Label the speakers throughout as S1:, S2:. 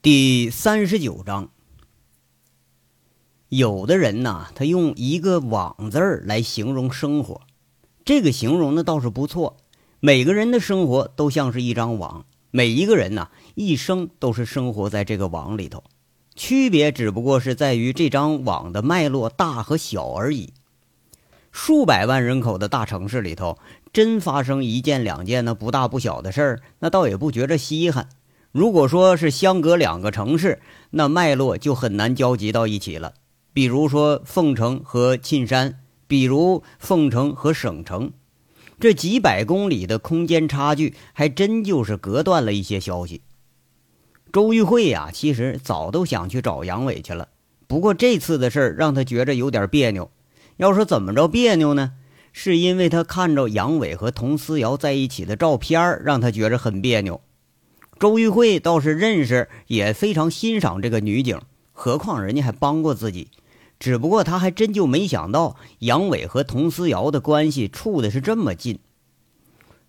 S1: 第三十九章，有的人呐，他用一个“网”字儿来形容生活，这个形容呢倒是不错。每个人的生活都像是一张网，每一个人呐，一生都是生活在这个网里头，区别只不过是在于这张网的脉络大和小而已。数百万人口的大城市里头，真发生一件两件那不大不小的事儿，那倒也不觉着稀罕。如果说是相隔两个城市，那脉络就很难交集到一起了。比如说凤城和沁山，比如凤城和省城，这几百公里的空间差距，还真就是隔断了一些消息。周玉慧呀，其实早都想去找杨伟去了，不过这次的事儿让他觉着有点别扭。要说怎么着别扭呢？是因为他看着杨伟和佟思瑶在一起的照片，让他觉着很别扭。周玉慧倒是认识，也非常欣赏这个女警，何况人家还帮过自己。只不过他还真就没想到杨伟和佟思瑶的关系处的是这么近。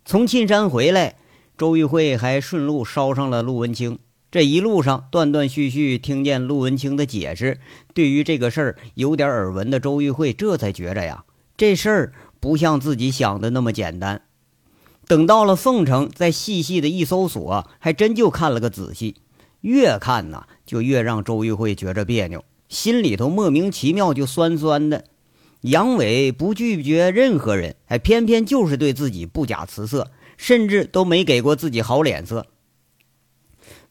S1: 从沁山回来，周玉慧还顺路捎上了陆文清。这一路上断断续续听见陆文清的解释，对于这个事儿有点耳闻的周玉慧，这才觉着呀，这事儿不像自己想的那么简单。等到了凤城，再细细的一搜索，还真就看了个仔细。越看呐，就越让周玉慧觉着别扭，心里头莫名其妙就酸酸的。杨伟不拒绝任何人，还偏偏就是对自己不假辞色，甚至都没给过自己好脸色。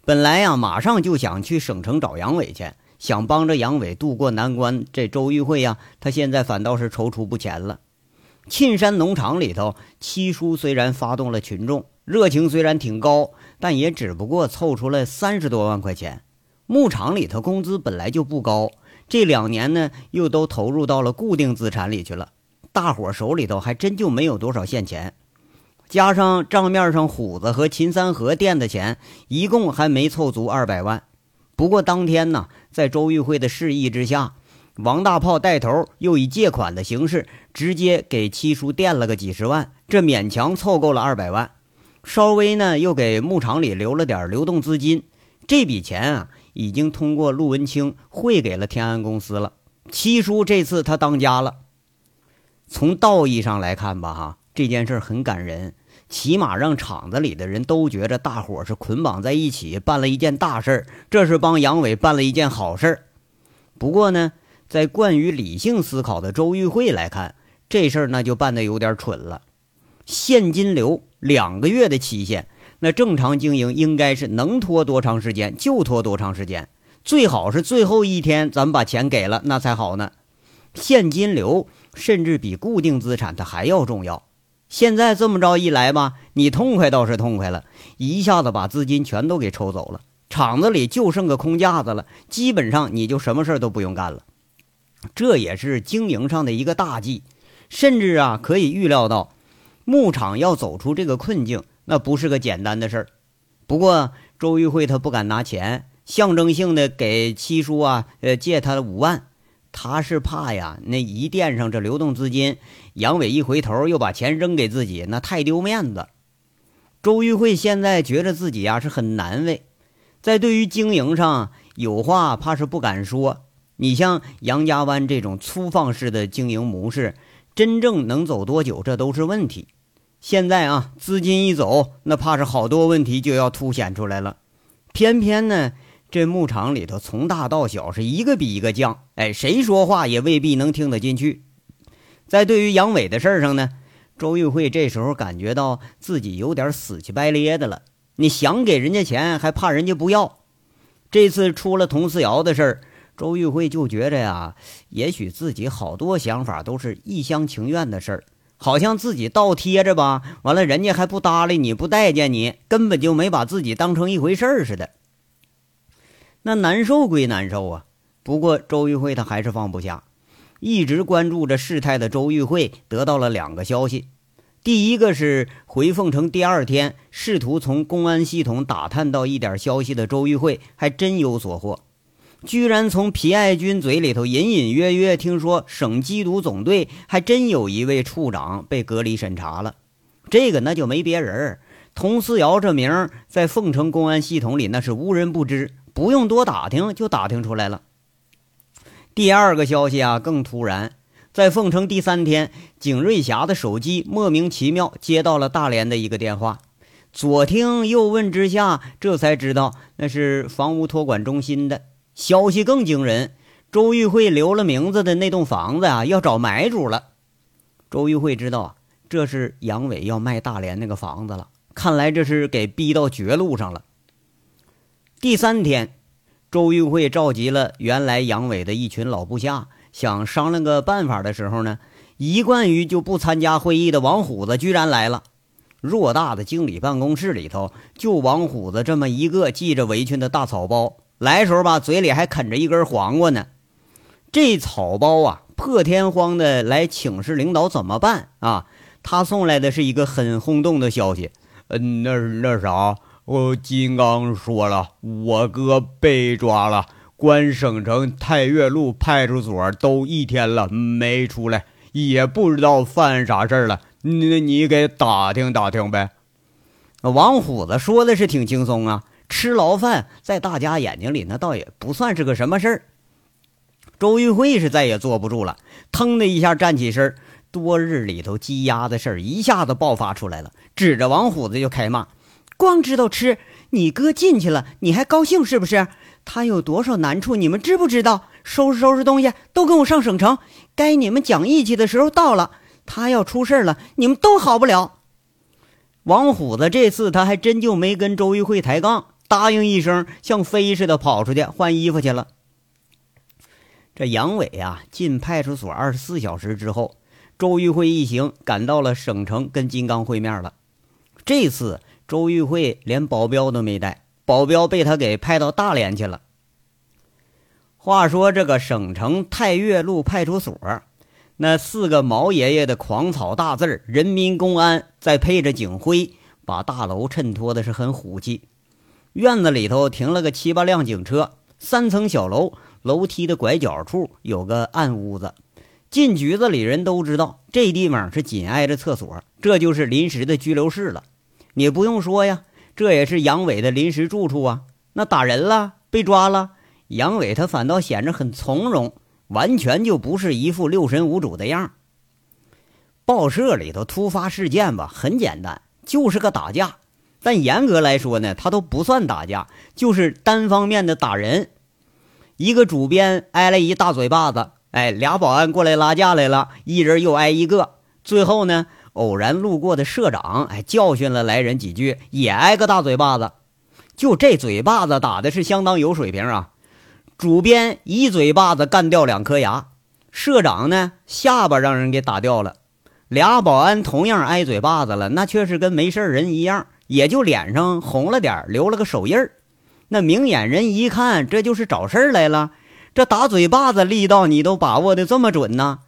S1: 本来呀，马上就想去省城找杨伟去，想帮着杨伟渡过难关。这周玉慧呀，她现在反倒是踌躇不前了。沁山农场里头，七叔虽然发动了群众，热情虽然挺高，但也只不过凑出来三十多万块钱。牧场里头工资本来就不高，这两年呢又都投入到了固定资产里去了，大伙手里头还真就没有多少现钱。加上账面上虎子和秦三河垫的钱，一共还没凑足二百万。不过当天呢，在周玉慧的示意之下。王大炮带头，又以借款的形式直接给七叔垫了个几十万，这勉强凑够了二百万。稍微呢，又给牧场里留了点流动资金。这笔钱啊，已经通过陆文清汇给了天安公司了。七叔这次他当家了。从道义上来看吧，哈，这件事很感人，起码让厂子里的人都觉着大伙是捆绑在一起办了一件大事这是帮杨伟办了一件好事不过呢。在惯于理性思考的周玉慧来看，这事儿那就办得有点蠢了。现金流两个月的期限，那正常经营应该是能拖多长时间就拖多长时间，最好是最后一天咱们把钱给了，那才好呢。现金流甚至比固定资产它还要重要。现在这么着一来吧，你痛快倒是痛快了，一下子把资金全都给抽走了，厂子里就剩个空架子了，基本上你就什么事儿都不用干了。这也是经营上的一个大忌，甚至啊，可以预料到，牧场要走出这个困境，那不是个简单的事儿。不过周玉慧他不敢拿钱，象征性的给七叔啊，呃，借他五万，他是怕呀，那一垫上这流动资金，杨伟一回头又把钱扔给自己，那太丢面子。周玉慧现在觉得自己呀是很难为，在对于经营上有话怕是不敢说。你像杨家湾这种粗放式的经营模式，真正能走多久，这都是问题。现在啊，资金一走，那怕是好多问题就要凸显出来了。偏偏呢，这牧场里头从大到小是一个比一个犟，哎，谁说话也未必能听得进去。在对于杨伟的事儿上呢，周玉慧这时候感觉到自己有点死乞白咧的了。你想给人家钱，还怕人家不要。这次出了佟思瑶的事儿。周玉慧就觉着呀，也许自己好多想法都是一厢情愿的事儿，好像自己倒贴着吧，完了人家还不搭理你，不待见你，根本就没把自己当成一回事儿似的。那难受归难受啊，不过周玉慧她还是放不下，一直关注着事态的周玉慧得到了两个消息，第一个是回凤城第二天，试图从公安系统打探到一点消息的周玉慧还真有所获。居然从皮爱军嘴里头隐隐约约听说，省缉毒总队还真有一位处长被隔离审查了。这个那就没别人，佟思瑶这名在凤城公安系统里那是无人不知，不用多打听就打听出来了。第二个消息啊，更突然，在凤城第三天，景瑞霞的手机莫名其妙接到了大连的一个电话，左听右问之下，这才知道那是房屋托管中心的消息。更惊人，周玉慧留了名字的那栋房子啊，要找买主了。周玉慧知道啊，这是杨伟要卖大连那个房子了。看来这是给逼到绝路上了。第三天，周玉慧召集了原来杨伟的一群老部下，想商量个办法的时候呢，一贯于就不参加会议的王虎子居然来了。偌大的经理办公室里头，就王虎子这么一个系着围裙的大草包，来时候吧，嘴里还啃着一根黄瓜呢。这草包啊，破天荒的来请示领导怎么办啊？他送来的是一个很轰动的消息。嗯，那那啥，我金刚说了，我哥被抓了，关省城太岳路派出所都一天了没出来，也不知道犯啥事儿了。你你给打听打听呗。王虎子说的是挺轻松啊，吃牢饭在大家眼睛里那倒也不算是个什么事儿。周玉慧是再也坐不住了，腾的一下站起身。多日里头积压的事儿一下子爆发出来了，指着王虎子就开骂：“光知道吃，你哥进去了，你还高兴是不是？他有多少难处，你们知不知道？收拾收拾东西，都跟我上省城。该你们讲义气的时候到了，他要出事了，你们都好不了。”王虎子这次他还真就没跟周玉慧抬杠，答应一声，像飞似的跑出去换衣服去了。这杨伟啊，进派出所二十四小时之后。周玉慧一行赶到了省城，跟金刚会面了。这次周玉慧连保镖都没带，保镖被他给派到大连去了。话说这个省城太岳路派出所，那四个毛爷爷的狂草大字人民公安”再配着警徽，把大楼衬托的是很虎气。院子里头停了个七八辆警车，三层小楼，楼梯的拐角处有个暗屋子。进局子里人都知道，这地方是紧挨着厕所，这就是临时的拘留室了。你不用说呀，这也是杨伟的临时住处啊。那打人了，被抓了，杨伟他反倒显着很从容，完全就不是一副六神无主的样。报社里头突发事件吧，很简单，就是个打架。但严格来说呢，他都不算打架，就是单方面的打人。一个主编挨了一大嘴巴子。哎，俩保安过来拉架来了，一人又挨一个。最后呢，偶然路过的社长，哎，教训了来人几句，也挨个大嘴巴子。就这嘴巴子打的是相当有水平啊！主编一嘴巴子干掉两颗牙，社长呢下巴让人给打掉了。俩保安同样挨嘴巴子了，那却是跟没事人一样，也就脸上红了点，留了个手印儿。那明眼人一看，这就是找事儿来了。这打嘴巴子力道你都把握的这么准呢？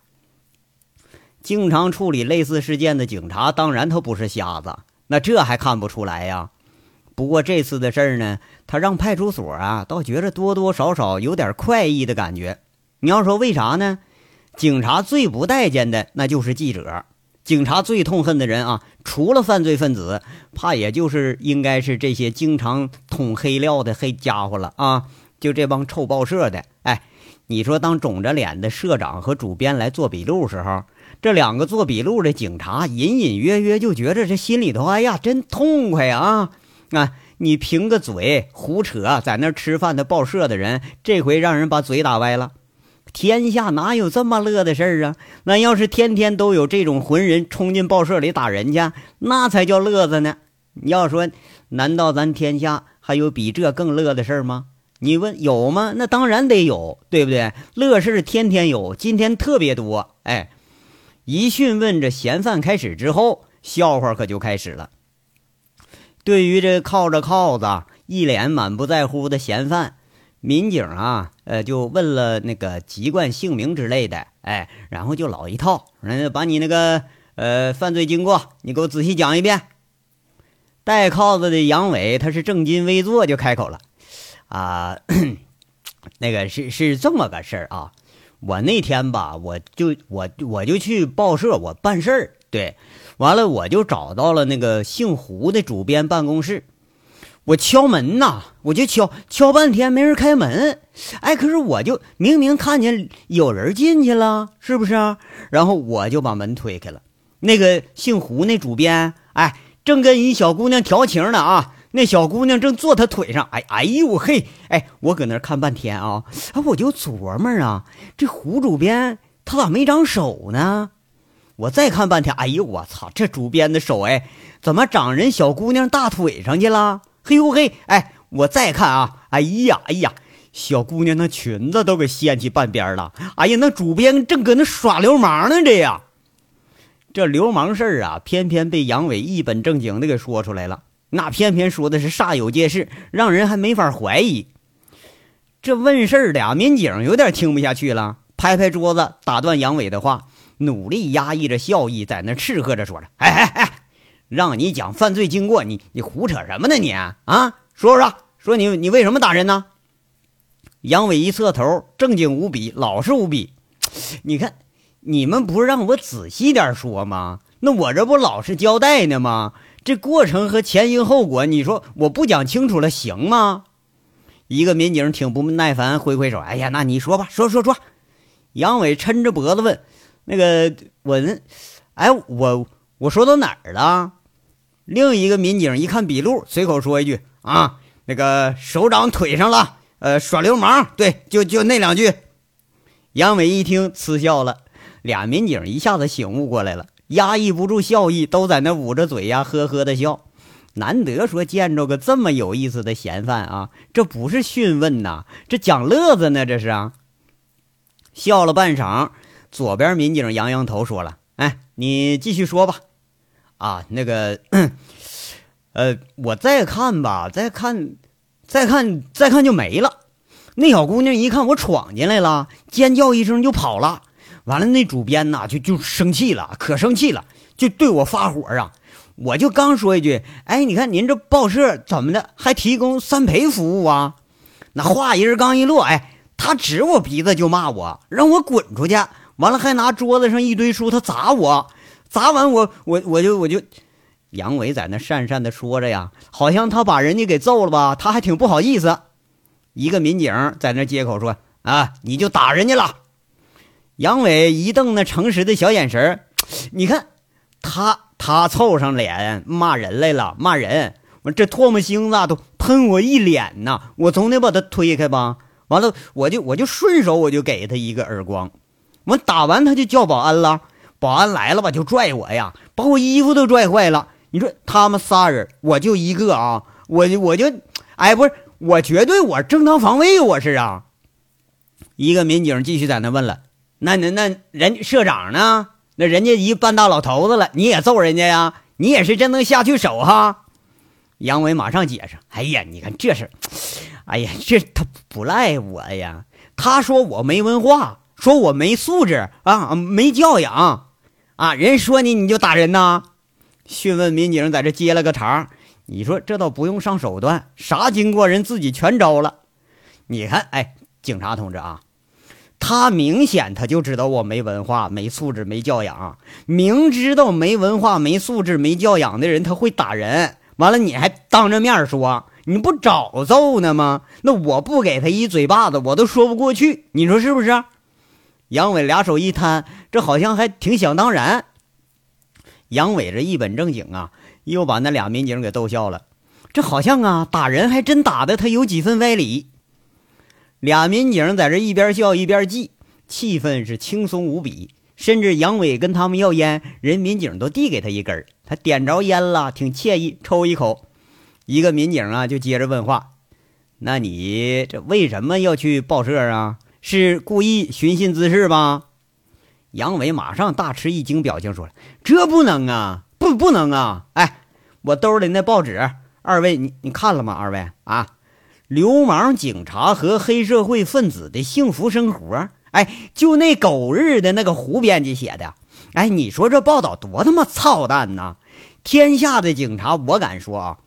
S1: 经常处理类似事件的警察，当然他不是瞎子，那这还看不出来呀？不过这次的事儿呢，他让派出所啊，倒觉着多多少少有点快意的感觉。你要说为啥呢？警察最不待见的那就是记者，警察最痛恨的人啊，除了犯罪分子，怕也就是应该是这些经常捅黑料的黑家伙了啊。就这帮臭报社的，哎，你说当肿着脸的社长和主编来做笔录时候，这两个做笔录的警察隐隐约约就觉着这心里头，哎呀，真痛快啊！啊，你凭个嘴胡扯，在那吃饭的报社的人，这回让人把嘴打歪了。天下哪有这么乐的事儿啊？那要是天天都有这种浑人冲进报社里打人家，那才叫乐子呢。你要说，难道咱天下还有比这更乐的事儿吗？你问有吗？那当然得有，对不对？乐事天天有，今天特别多。哎，一讯问这嫌犯开始之后，笑话可就开始了。对于这靠着铐子、一脸满不在乎的嫌犯，民警啊，呃，就问了那个籍贯、姓名之类的。哎，然后就老一套，人把你那个呃犯罪经过，你给我仔细讲一遍。戴铐子的杨伟，他是正襟危坐，就开口了。啊，那个是是这么个事儿啊，我那天吧，我就我我就去报社，我办事儿，对，完了我就找到了那个姓胡的主编办公室，我敲门呐，我就敲敲半天没人开门，哎，可是我就明明看见有人进去了，是不是？然后我就把门推开了，那个姓胡那主编，哎，正跟一小姑娘调情呢啊，那小姑娘正坐他腿上，哎哎呦嘿，哎，我搁那看半天啊，我就琢磨啊，这胡主编他咋没长手呢？我再看半天，哎呦我操，这主编的手哎，怎么长人小姑娘大腿上去了？嘿呦嘿，哎，我再看啊，哎呀，哎呀，小姑娘那裙子都给掀起半边了。哎呀，那主编正搁那耍流氓呢，这呀，这流氓事儿啊，偏偏被杨伟一本正经的给说出来了。那偏偏说的是煞有介事，让人还没法怀疑。这问事儿的民警有点听不下去了，拍拍桌子打断杨伟的话，努力压抑着笑意，在那斥喝着说着：“哎哎哎！”让你讲犯罪经过，你你胡扯什么呢？你啊，说说说你你为什么打人呢？杨伟一侧头，正经无比，老实无比。你看，你们不是让我仔细点说吗？那我这不老实交代呢吗？这过程和前因后果，你说我不讲清楚了行吗？一个民警挺不耐烦，挥挥手，哎呀，那你说吧，说说说。杨伟抻着脖子问：“那个我，哎，我我说到哪儿了？”另一个民警一看笔录，随口说一句：“啊，那个手掌腿上了，呃，耍流氓。”对，就就那两句。杨伟一听，嗤笑了。俩民警一下子醒悟过来了，压抑不住笑意，都在那捂着嘴呀，呵呵的笑。难得说见着个这么有意思的嫌犯啊，这不是讯问呐，这讲乐子呢，这是啊。笑了半晌，左边民警扬扬头说了：“哎，你继续说吧。”啊，那个，呃，我再看吧，再看，再看，再看就没了。那小姑娘一看我闯进来了，尖叫一声就跑了。完了，那主编呐就就生气了，可生气了，就对我发火啊！我就刚说一句，哎，你看您这报社怎么的，还提供三陪服务啊？那话音刚一落，哎，他指我鼻子就骂我，让我滚出去。完了，还拿桌子上一堆书，他砸我。砸完我我我就我就，杨伟在那讪讪的说着呀，好像他把人家给揍了吧，他还挺不好意思。一个民警在那接口说：“啊，你就打人家了。”杨伟一瞪那诚实的小眼神你看他他凑上脸骂人来了，骂人，我这唾沫星子都喷我一脸呐，我总得把他推开吧。完了，我就我就顺手我就给他一个耳光，我打完他就叫保安了。保安来了吧，就拽我呀，把我衣服都拽坏了。你说他们仨人，我就一个啊，我我就，哎，不是，我绝对我正当防卫，我是啊。一个民警继续在那问了，那那那人社长呢？那人家一半大老头子了，你也揍人家呀？你也是真能下去手哈？杨伟马上解释，哎呀，你看这事，哎呀，这他不赖我呀，他说我没文化，说我没素质啊，没教养。啊！人说你，你就打人呐？讯问民警在这接了个茬你说这倒不用上手段，啥经过人自己全招了。你看，哎，警察同志啊，他明显他就知道我没文化、没素质、没教养。明知道没文化、没素质、没教养的人他会打人，完了你还当着面说，你不找揍呢吗？那我不给他一嘴巴子，我都说不过去。你说是不是？杨伟俩手一摊，这好像还挺想当然。杨伟这一本正经啊，又把那俩民警给逗笑了。这好像啊，打人还真打的他有几分歪理。俩民警在这一边笑一边记，气氛是轻松无比。甚至杨伟跟他们要烟，人民警都递给他一根他点着烟了，挺惬意，抽一口。一个民警啊，就接着问话：“那你这为什么要去报社啊？”是故意寻衅滋事吧？杨伟马上大吃一惊，表情说了：“这不能啊，不不能啊！哎，我兜里那报纸，二位你你看了吗？二位啊，流氓警察和黑社会分子的幸福生活。哎，就那狗日的那个胡编辑写的。哎，你说这报道多他妈操蛋呐！天下的警察，我敢说啊，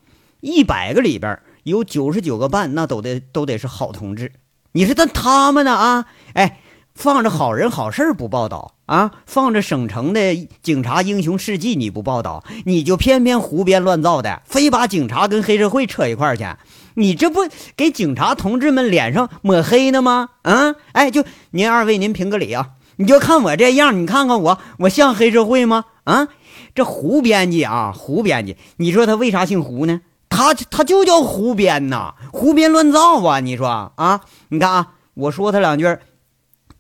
S1: 一百个里边有九十九个半，那都得都得是好同志。”你说，但他们呢？啊，哎，放着好人好事不报道啊，放着省城的警察英雄事迹你不报道，你就偏偏胡编乱造的，非把警察跟黑社会扯一块去，你这不给警察同志们脸上抹黑呢吗？啊，哎，就您二位您评个理啊，你就看我这样，你看看我，我像黑社会吗？啊，这胡编辑啊，胡编辑，你说他为啥姓胡呢？他他就叫胡编呐，胡编乱造啊！你说啊，你看啊，我说他两句。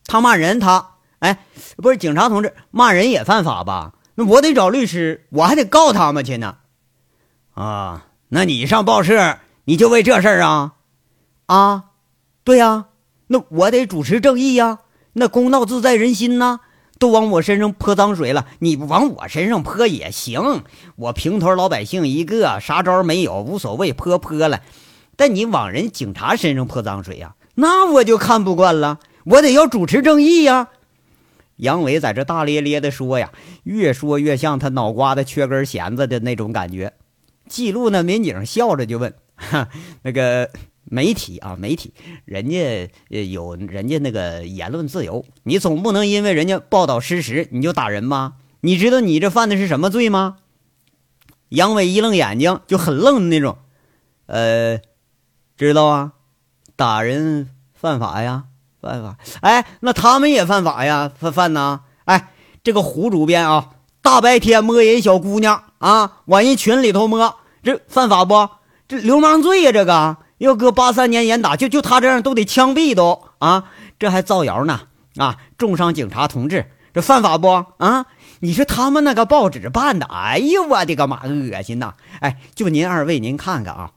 S1: 他骂人，他哎，不是警察同志骂人也犯法吧？那我得找律师，我还得告他们去呢。啊，那你上报社，你就为这事儿啊？啊，对呀，那我得主持正义呀。那公道自在人心呐，都往我身上泼脏水了，你不往我身上泼也行。我平头老百姓一个，啥招没有，无所谓，泼泼了。但你往人警察身上泼脏水呀，那我就看不惯了。我得要主持正义呀！杨伟在这大咧咧的说呀，越说越像他脑瓜子缺根弦子的那种感觉。记录那民警笑着就问：“哈，那个媒体啊，媒体，人家有人家那个言论自由，你总不能因为人家报道失实你就打人吧？你知道你这犯的是什么罪吗？”杨伟一愣眼睛，就很愣的那种。呃，知道啊，打人犯法呀。犯法？哎，那他们也犯法呀？犯犯呢？哎，这个胡主编啊，大白天摸人小姑娘啊，往人群里头摸，这犯法不？这流氓罪呀！这个要搁八三年严打，就就他这样都得枪毙都啊！这还造谣呢啊！重伤警察同志，这犯法不？啊？你说他们那个报纸办的，哎呦我的个妈，恶心呐！哎，就您二位，您看看啊，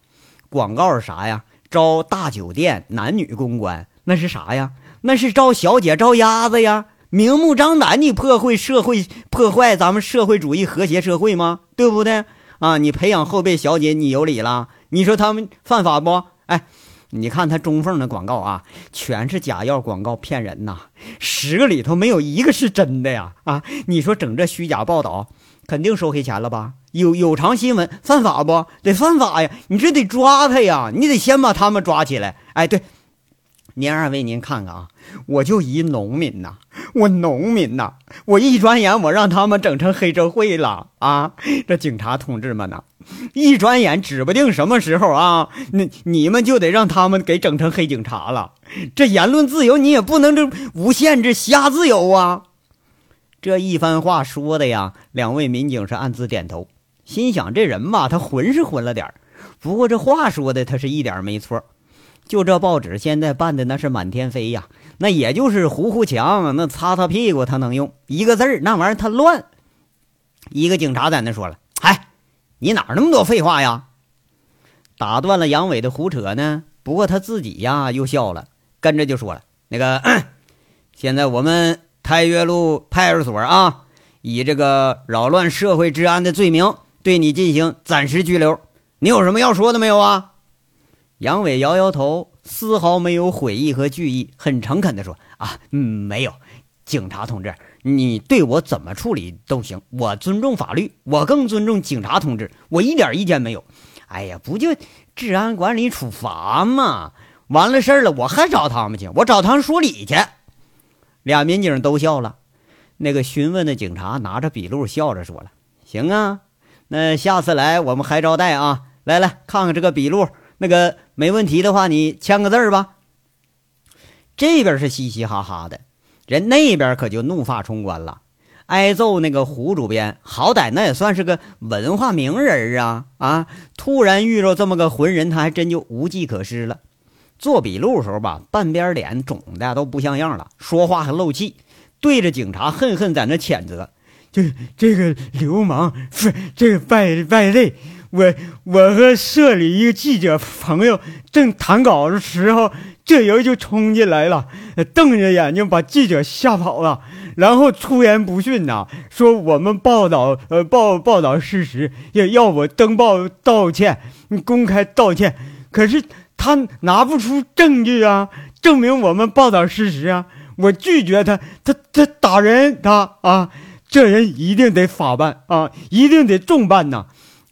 S1: 广告是啥呀？招大酒店男女公关。那是啥呀？那是招小姐招鸭子呀！明目张胆，你破坏社会，破坏咱们社会主义和谐社会吗？对不对啊？你培养后备小姐，你有理了？你说他们犯法不？哎，你看他中缝的广告啊，全是假药广告，骗人呐！十个里头没有一个是真的呀！啊，你说整这虚假报道，肯定收黑钱了吧？有有偿新闻犯法不得犯法呀？你这得抓他呀！你得先把他们抓起来。哎，对。您二位，您看看啊，我就一农民呐，我农民呐，我一转眼我让他们整成黑社会了啊！这警察同志们呐，一转眼指不定什么时候啊，那你们就得让他们给整成黑警察了。这言论自由你也不能这无限制瞎自由啊！这一番话说的呀，两位民警是暗自点头，心想这人吧，他混是混了点不过这话说的他是一点没错。就这报纸现在办的那是满天飞呀，那也就是糊糊墙，那擦擦屁股他能用一个字儿，那玩意儿他乱。一个警察在那说了：“嗨，你哪那么多废话呀？”打断了杨伟的胡扯呢。不过他自己呀又笑了，跟着就说了：“那个，现在我们太岳路派出所啊，以这个扰乱社会治安的罪名对你进行暂时拘留。你有什么要说的没有啊？”杨伟摇摇头，丝毫没有悔意和惧意，很诚恳地说：“啊，嗯，没有，警察同志，你对我怎么处理都行，我尊重法律，我更尊重警察同志，我一点意见没有。哎呀，不就治安管理处罚吗？完了事儿了，我还找他们去，我找他们说理去。”俩民警都笑了，那个询问的警察拿着笔录笑着说了：“行啊，那下次来我们还招待啊，来来看看这个笔录。”那个没问题的话，你签个字儿吧。这边是嘻嘻哈哈的，人那边可就怒发冲冠了。挨揍那个胡主编，好歹那也算是个文化名人啊啊！突然遇着这么个混人，他还真就无计可施了。做笔录的时候吧，半边脸肿的都不像样了，说话还漏气，对着警察恨恨在那谴责：“就这个流氓，是这个败败类。”我我和社里一个记者朋友正谈稿的时候，这人就冲进来了，瞪着眼睛把记者吓跑了，然后出言不逊呐，说我们报道呃报报道事实，要要我登报道歉，公开道歉。可是他拿不出证据啊，证明我们报道事实啊，我拒绝他，他他打人，他啊，这人一定得法办啊，一定得重办呐。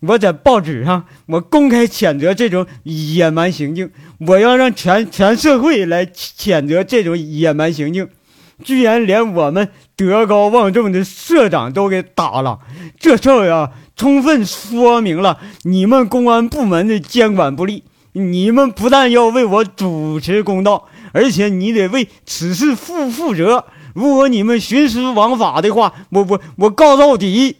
S1: 我在报纸上，我公开谴责这种野蛮行径，我要让全全社会来谴责这种野蛮行径。
S2: 居然连我们德高望重的社长都给打了，这事儿啊，充分说明了你们公安部门的监管不力。你们不但要为我主持公道，而且你得为此事负负责。如果你们徇私枉法的话，我我我告到底。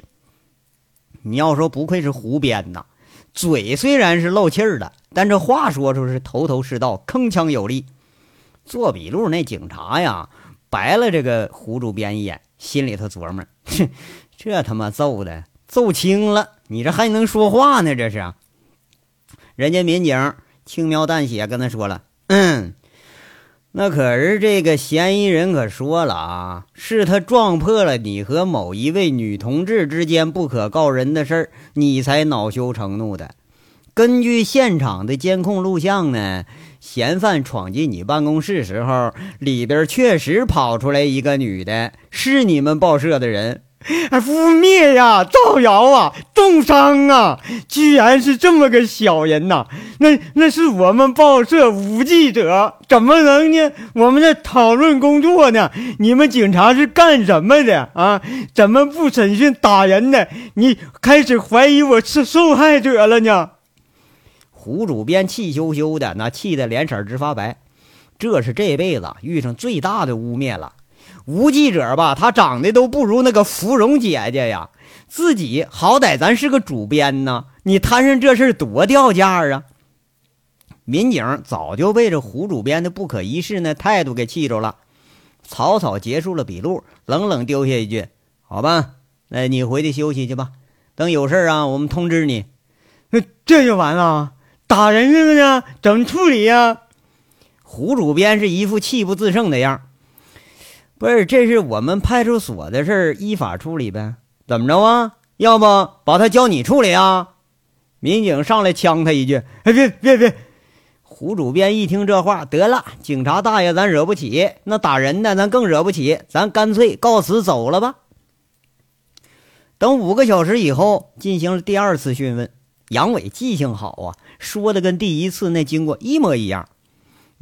S1: 你要说不愧是胡编呐，嘴虽然是漏气儿的，但这话说出是头头是道，铿锵有力。做笔录那警察呀，白了这个胡主编一眼，心里头琢磨：哼，这他妈揍的揍轻了，你这还能说话呢？这是。人家民警轻描淡写跟他说了：“嗯，那可是这个嫌疑人可说了啊，是他撞破了你和某一位女同志之间不可告人的事儿，你才恼羞成怒的。根据现场的监控录像呢，嫌犯闯进你办公室时候，里边确实跑出来一个女的，是你们报社的人。”
S2: 还，污蔑呀，造谣啊，重伤啊！居然是这么个小人呐！那那是我们报社吴记者，怎么能呢？我们在讨论工作呢。你们警察是干什么的啊？怎么不审讯打人呢？你开始怀疑我是受害者了呢？
S1: 胡主编气羞羞的，那气得脸色直发白。这是这辈子遇上最大的污蔑了。吴记者吧，他长得都不如那个芙蓉姐姐呀。自己好歹咱是个主编呢，你摊上这事多掉价啊！民警早就被这胡主编的不可一世那态度给气着了，草草结束了笔录，冷冷丢下一句：“好吧，那你回去休息去吧。等有事啊，我们通知你。”
S2: 那这就完了？打人这个呢？怎么处理呀？
S1: 胡主编是一副气不自胜的样。不是，这是我们派出所的事儿，依法处理呗。怎么着啊？要不把他交你处理啊？民警上来呛他一句：“
S2: 哎，别别别！”
S1: 胡主编一听这话，得了，警察大爷咱惹不起，那打人的咱更惹不起，咱干脆告辞走了吧。等五个小时以后，进行了第二次讯问。杨伟记性好啊，说的跟第一次那经过一模一样。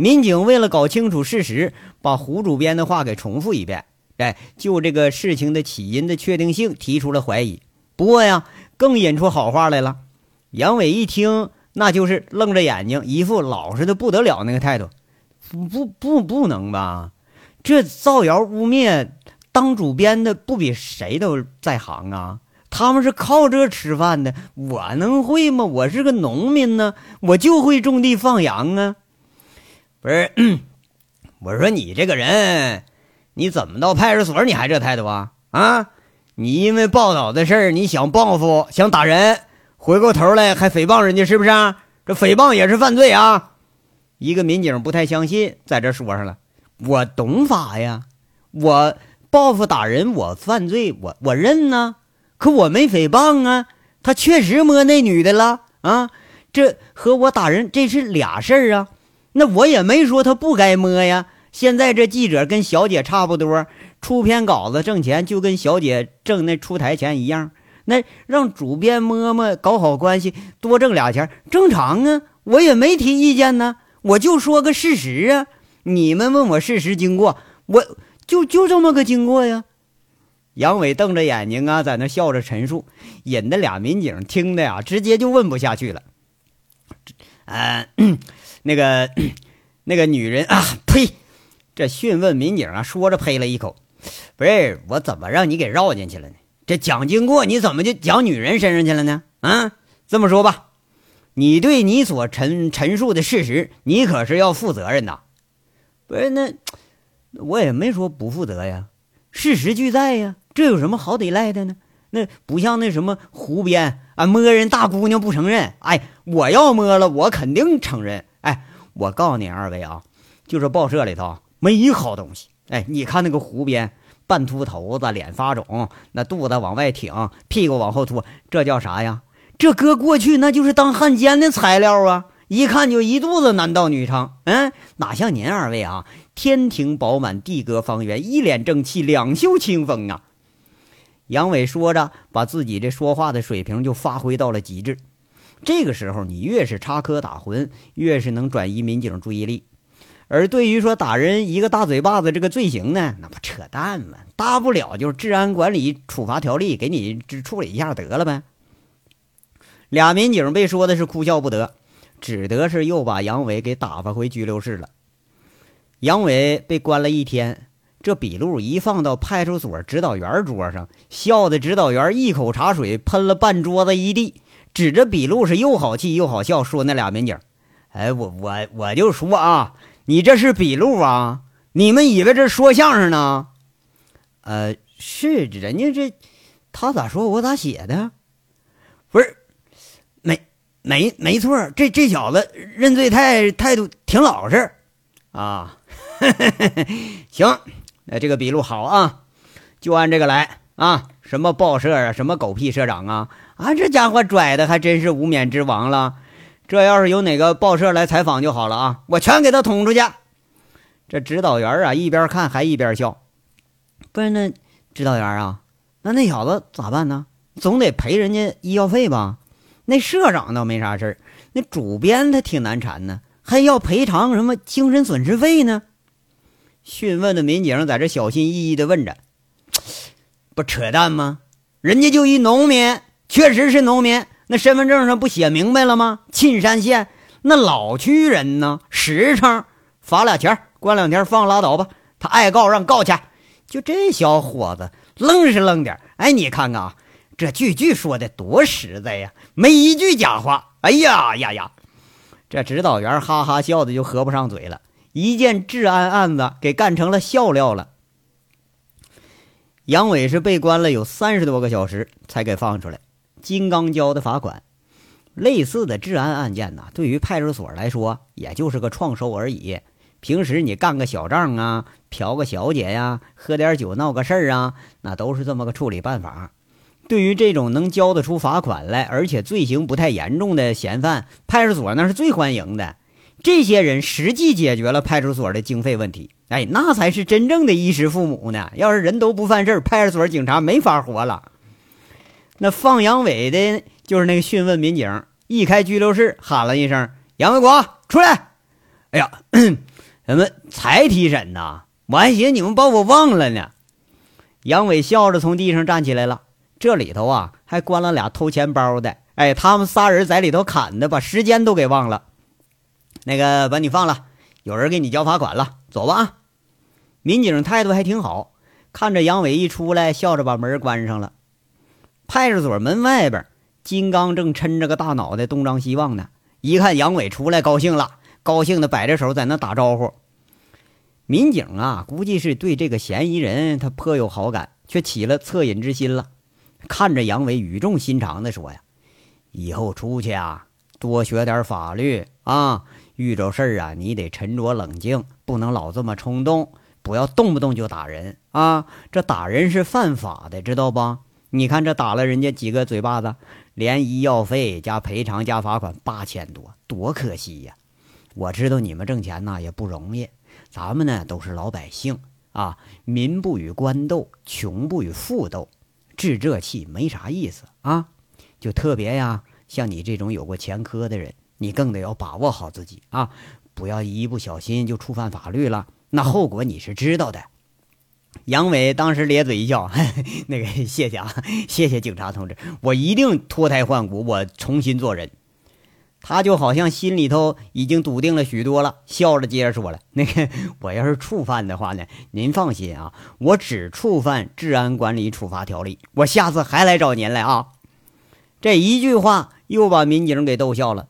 S1: 民警为了搞清楚事实，把胡主编的话给重复一遍，哎，就这个事情的起因的确定性提出了怀疑。不过呀，更引出好话来了。杨伟一听，那就是愣着眼睛，一副老实的不得了那个态度。不不不，能吧？这造谣污蔑当主编的，不比谁都在行啊？他们是靠这吃饭的，我能会吗？我是个农民呢，我就会种地放羊啊。不是，我说你这个人，你怎么到派出所你还这态度啊？啊，你因为报道的事儿，你想报复，想打人，回过头来还诽谤人家，是不是？这诽谤也是犯罪啊！一个民警不太相信，在这说上了，我懂法呀，我报复打人，我犯罪，我我认呢，可我没诽谤啊，他确实摸那女的了啊，这和我打人这是俩事儿啊。那我也没说他不该摸呀。现在这记者跟小姐差不多，出篇稿子挣钱就跟小姐挣那出台钱一样。那让主编摸摸，搞好关系，多挣俩钱，正常啊。我也没提意见呢，我就说个事实啊。你们问我事实经过，我就就这么个经过呀。杨伟瞪着眼睛啊，在那笑着陈述，引得俩民警听的呀，直接就问不下去了。嗯。那个，那个女人啊，呸！这讯问民警啊，说着呸了一口。不是我怎么让你给绕进去了呢？这讲经过，你怎么就讲女人身上去了呢？啊，这么说吧，你对你所陈陈述的事实，你可是要负责任的。不是那，我也没说不负责呀，事实俱在呀，这有什么好抵赖的呢？那不像那什么胡编啊，摸人大姑娘不承认。哎，我要摸了，我肯定承认。哎，我告诉你二位啊，就是报社里头没一好东西。哎，你看那个胡编，半秃头子，脸发肿，那肚子往外挺，屁股往后凸，这叫啥呀？这搁过去那就是当汉奸的材料啊！一看就一肚子男盗女娼。嗯，哪像您二位啊，天庭饱满，地阁方圆，一脸正气，两袖清风啊！杨伟说着，把自己这说话的水平就发挥到了极致。这个时候，你越是插科打诨，越是能转移民警注意力。而对于说打人一个大嘴巴子这个罪行呢，那不扯淡吗？大不了就是治安管理处罚条例给你只处理一下得了呗。俩民警被说的是哭笑不得，只得是又把杨伟给打发回拘留室了。杨伟被关了一天，这笔录一放到派出所指导员桌上，笑的指导员一口茶水喷了半桌子一地，指着笔录是又好气又好笑，说那俩民警：“哎，我我我就说啊。”你这是笔录啊？你们以为这说相声呢？呃，是人家这，他咋说我咋写的？不是，没没没错，这这小子认罪态态度挺老实啊。行，那这个笔录好啊，就按这个来啊。什么报社啊，什么狗屁社长啊，啊，这家伙拽的还真是无冕之王了。这要是有哪个报社来采访就好了啊！我全给他捅出去。这指导员啊，一边看还一边笑。不是那指导员啊，那那小子咋办呢？总得赔人家医药费吧？那社长倒没啥事儿，那主编他挺难缠呢，还要赔偿什么精神损失费呢？讯问的民警在这小心翼翼地问着：“不扯淡吗？人家就一农民，确实是农民。”那身份证上不写明白了吗？沁山县那老区人呢？实诚，罚俩钱，关两天，放拉倒吧。他爱告让告去。就这小伙子，愣是愣点。哎，你看看啊，这句句说的多实在呀，没一句假话。哎呀呀呀！这指导员哈哈笑的就合不上嘴了。一件治安案子给干成了笑料了。杨伟是被关了有三十多个小时才给放出来。金刚交的罚款，类似的治安案件呢，对于派出所来说，也就是个创收而已。平时你干个小账啊，嫖个小姐呀，喝点酒闹个事儿啊，那都是这么个处理办法。对于这种能交得出罚款来，而且罪行不太严重的嫌犯，派出所那是最欢迎的。这些人实际解决了派出所的经费问题，哎，那才是真正的衣食父母呢。要是人都不犯事派出所警察没法活了。那放杨伟的，就是那个讯问民警，一开拘留室，喊了一声：“杨伟国，出来！”哎呀，怎么才提审呢？我还寻思你们把我忘了呢。杨伟笑着从地上站起来了。这里头啊，还关了俩偷钱包的。哎，他们仨人在里头砍的，把时间都给忘了。那个，把你放了，有人给你交罚款了，走吧。啊！民警态度还挺好，看着杨伟一出来，笑着把门关上了。派出所门外边，金刚正抻着个大脑袋东张西望呢。一看杨伟出来，高兴了，高兴的摆着手在那打招呼。民警啊，估计是对这个嫌疑人他颇有好感，却起了恻隐之心了。看着杨伟，语重心长的说：“呀，以后出去啊，多学点法律啊，遇着事儿啊，你得沉着冷静，不能老这么冲动，不要动不动就打人啊。这打人是犯法的，知道不？”你看这打了人家几个嘴巴子，连医药费加赔偿加罚款八千多，多可惜呀！我知道你们挣钱呐也不容易，咱们呢都是老百姓啊，民不与官斗，穷不与富斗，置这气没啥意思啊！就特别呀，像你这种有过前科的人，你更得要把握好自己啊，不要一不小心就触犯法律了，那后果你是知道的。杨伟当时咧嘴一笑，那个谢谢啊，谢谢警察同志，我一定脱胎换骨，我重新做人。他就好像心里头已经笃定了许多了，笑着接着说了：“那个我要是触犯的话呢，您放心啊，我只触犯治安管理处罚条例，我下次还来找您来啊。”这一句话又把民警给逗笑了，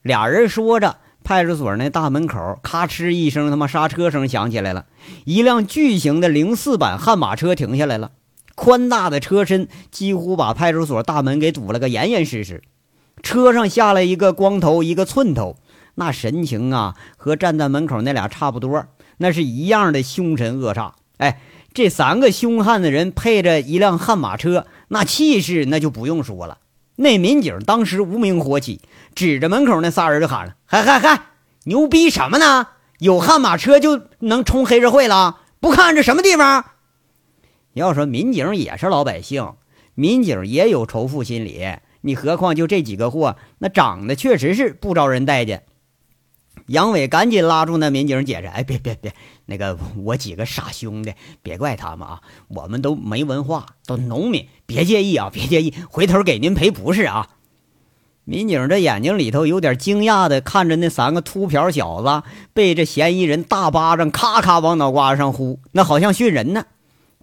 S1: 俩人说着。派出所那大门口，咔哧一声，他妈刹车声响起来了。一辆巨型的零四版悍马车停下来了，宽大的车身几乎把派出所大门给堵了个严严实实。车上下来一个光头，一个寸头，那神情啊，和站在门口那俩差不多，那是一样的凶神恶煞。哎，这三个凶悍的人配着一辆悍马车，那气势那就不用说了。那民警当时无名火起，指着门口那仨人就喊了：“嗨嗨嗨，牛逼什么呢？有悍马车就能冲黑社会了？不看这什么地方？”要说民警也是老百姓，民警也有仇富心理。你何况就这几个货，那长得确实是不招人待见。杨伟赶紧拉住那民警解释：“哎，别别别，那个 我几个傻兄弟，别怪他们啊，我们都没文化，都农民，别介意啊，别介意，回头给您赔不是啊。”民警这眼睛里头有点惊讶的看着那三个秃瓢小子被这嫌疑人大巴掌咔咔往脑瓜上呼，那好像训人呢。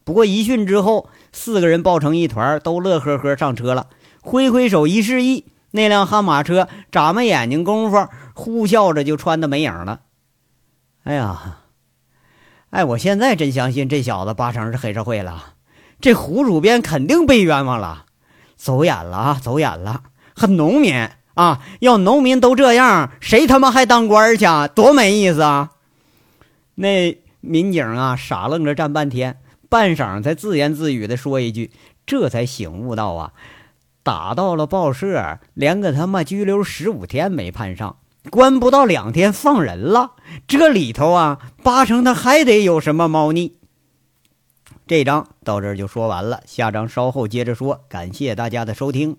S1: 不过一训之后，四个人抱成一团，都乐呵呵上车了，挥挥手一示意，那辆悍马车眨巴眼睛功夫，呼啸着就穿的没影了。哎呀，哎，我现在真相信这小子八成是黑社会了，这胡主编肯定被冤枉了，走眼了啊，走眼了。很农民啊，要农民都这样，谁他妈还当官去啊？多没意思啊！那民警啊，傻愣着站半天，半晌才自言自语的说一句，这才醒悟到啊，打到了报社，连个他妈拘留十五天没判上，关不到两天放人了，这里头啊，八成他还得有什么猫腻。这章到这儿就说完了，下章稍后接着说。感谢大家的收听。